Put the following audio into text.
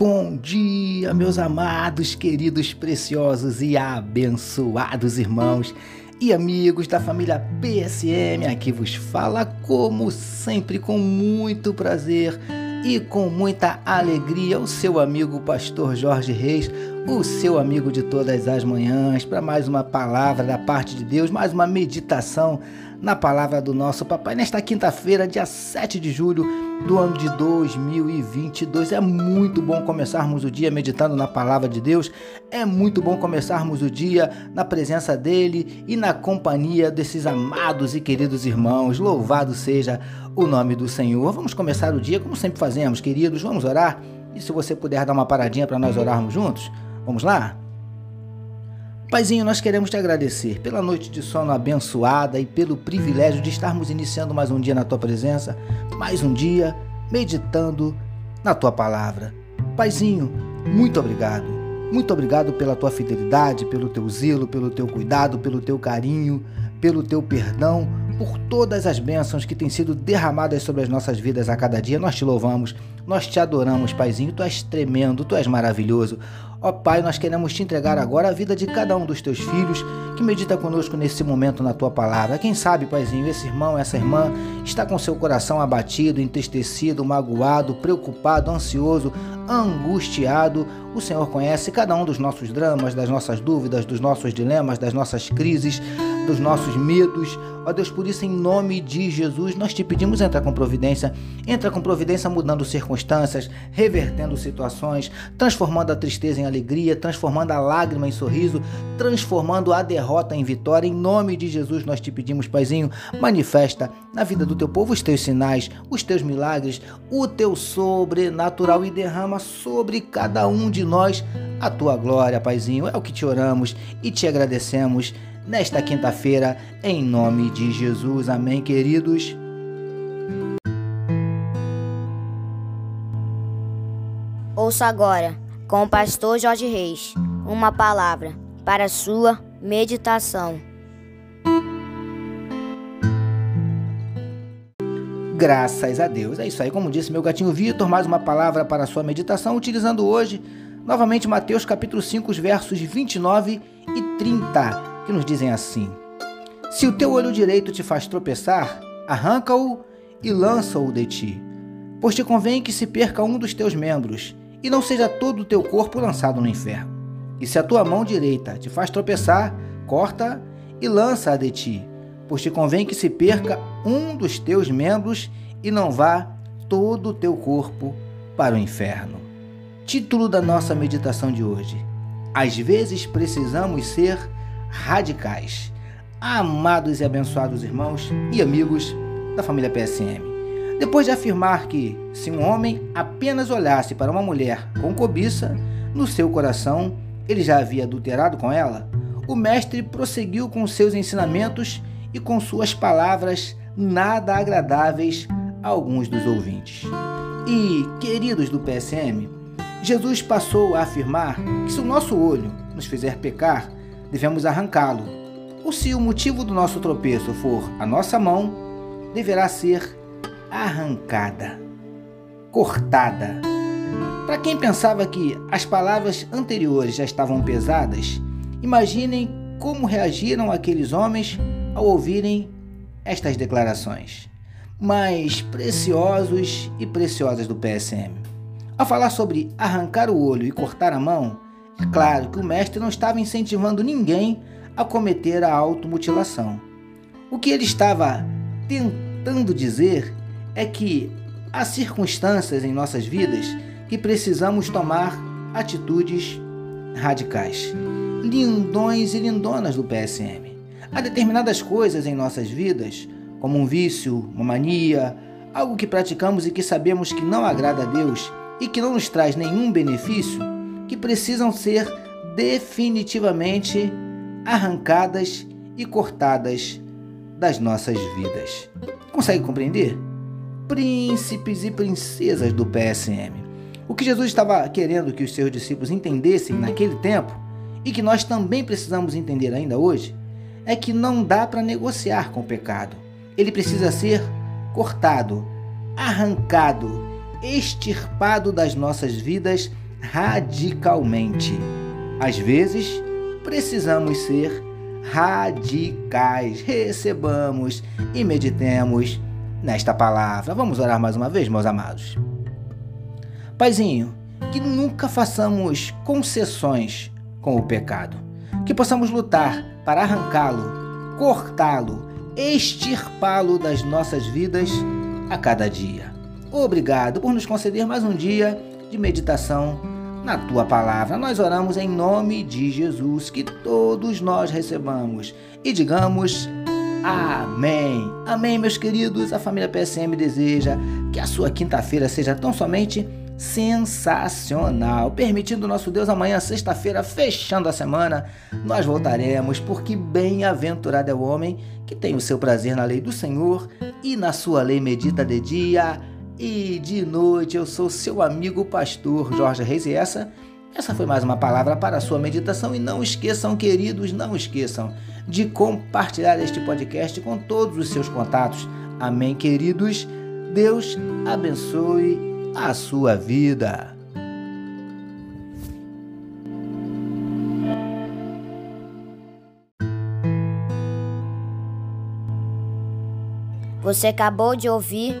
Bom dia, meus amados, queridos, preciosos e abençoados irmãos e amigos da família PSM. Aqui vos fala, como sempre, com muito prazer e com muita alegria, o seu amigo Pastor Jorge Reis, o seu amigo de todas as manhãs, para mais uma palavra da parte de Deus, mais uma meditação na palavra do nosso papai nesta quinta-feira, dia 7 de julho do ano de 2022. É muito bom começarmos o dia meditando na palavra de Deus. É muito bom começarmos o dia na presença dele e na companhia desses amados e queridos irmãos. Louvado seja o nome do Senhor. Vamos começar o dia como sempre fazemos, queridos. Vamos orar? E se você puder dar uma paradinha para nós orarmos juntos? Vamos lá? Paizinho, nós queremos te agradecer pela noite de sono abençoada e pelo privilégio de estarmos iniciando mais um dia na tua presença, mais um dia meditando na tua palavra. Paizinho, muito obrigado. Muito obrigado pela tua fidelidade, pelo teu zelo, pelo teu cuidado, pelo teu carinho, pelo teu perdão, por todas as bênçãos que têm sido derramadas sobre as nossas vidas a cada dia. Nós te louvamos, nós te adoramos, Paizinho. Tu és tremendo, tu és maravilhoso. Ó Pai, nós queremos te entregar agora a vida de cada um dos teus filhos que medita conosco nesse momento na tua palavra. Quem sabe, Paizinho, esse irmão, essa irmã está com seu coração abatido, entristecido, magoado, preocupado, ansioso, angustiado. O Senhor conhece cada um dos nossos dramas, das nossas dúvidas, dos nossos dilemas, das nossas crises dos nossos medos. Ó Deus, por isso, em nome de Jesus, nós te pedimos, entra com providência, entra com providência mudando circunstâncias, revertendo situações, transformando a tristeza em alegria, transformando a lágrima em sorriso, transformando a derrota em vitória. Em nome de Jesus, nós te pedimos, Paizinho, manifesta na vida do teu povo os teus sinais, os teus milagres, o teu sobrenatural e derrama sobre cada um de nós a tua glória, Paizinho. É o que te oramos e te agradecemos nesta quinta-feira, em nome de Jesus. Amém, queridos. Ouça agora, com o pastor Jorge Reis, uma palavra para sua meditação. Graças a Deus. É isso aí, como disse meu gatinho Vitor, mais uma palavra para sua meditação, utilizando hoje novamente Mateus capítulo 5, os versos 29 e 30 que nos dizem assim: Se o teu olho direito te faz tropeçar, arranca-o e lança-o de ti. Pois te convém que se perca um dos teus membros, e não seja todo o teu corpo lançado no inferno. E se a tua mão direita te faz tropeçar, corta e lança-a de ti, pois te convém que se perca um dos teus membros e não vá todo o teu corpo para o inferno. Título da nossa meditação de hoje: Às vezes precisamos ser radicais. Amados e abençoados irmãos e amigos da família PSM. Depois de afirmar que, se um homem apenas olhasse para uma mulher com cobiça, no seu coração ele já havia adulterado com ela, o mestre prosseguiu com seus ensinamentos e com suas palavras nada agradáveis a alguns dos ouvintes. E, queridos do PSM, Jesus passou a afirmar que se o nosso olho nos fizer pecar, devemos arrancá-lo. Ou se o motivo do nosso tropeço for a nossa mão, deverá ser arrancada, cortada. Para quem pensava que as palavras anteriores já estavam pesadas, imaginem como reagiram aqueles homens ao ouvirem estas declarações. Mais preciosos e preciosas do PSM. Ao falar sobre arrancar o olho e cortar a mão, claro que o mestre não estava incentivando ninguém a cometer a automutilação. O que ele estava tentando dizer é que há circunstâncias em nossas vidas que precisamos tomar atitudes radicais. Lindões e lindonas do PSM. Há determinadas coisas em nossas vidas, como um vício, uma mania, algo que praticamos e que sabemos que não agrada a Deus e que não nos traz nenhum benefício, precisam ser definitivamente arrancadas e cortadas das nossas vidas. Consegue compreender? Príncipes e princesas do PSM. O que Jesus estava querendo que os seus discípulos entendessem naquele tempo e que nós também precisamos entender ainda hoje é que não dá para negociar com o pecado. Ele precisa ser cortado, arrancado extirpado das nossas vidas radicalmente. Às vezes, precisamos ser radicais. Recebamos e meditemos nesta palavra. Vamos orar mais uma vez, meus amados. Paizinho, que nunca façamos concessões com o pecado, que possamos lutar para arrancá-lo, cortá-lo, extirpá-lo das nossas vidas a cada dia. Obrigado por nos conceder mais um dia de meditação na tua palavra. Nós oramos em nome de Jesus, que todos nós recebamos e digamos amém. Amém, meus queridos. A família PSM deseja que a sua quinta-feira seja tão somente sensacional. Permitindo nosso Deus, amanhã, sexta-feira, fechando a semana, nós voltaremos, porque bem-aventurado é o homem que tem o seu prazer na lei do Senhor e na sua lei medita de dia e de noite. Eu sou seu amigo pastor Jorge Reis e essa essa foi mais uma palavra para a sua meditação e não esqueçam, queridos, não esqueçam de compartilhar este podcast com todos os seus contatos. Amém, queridos. Deus abençoe a sua vida. Você acabou de ouvir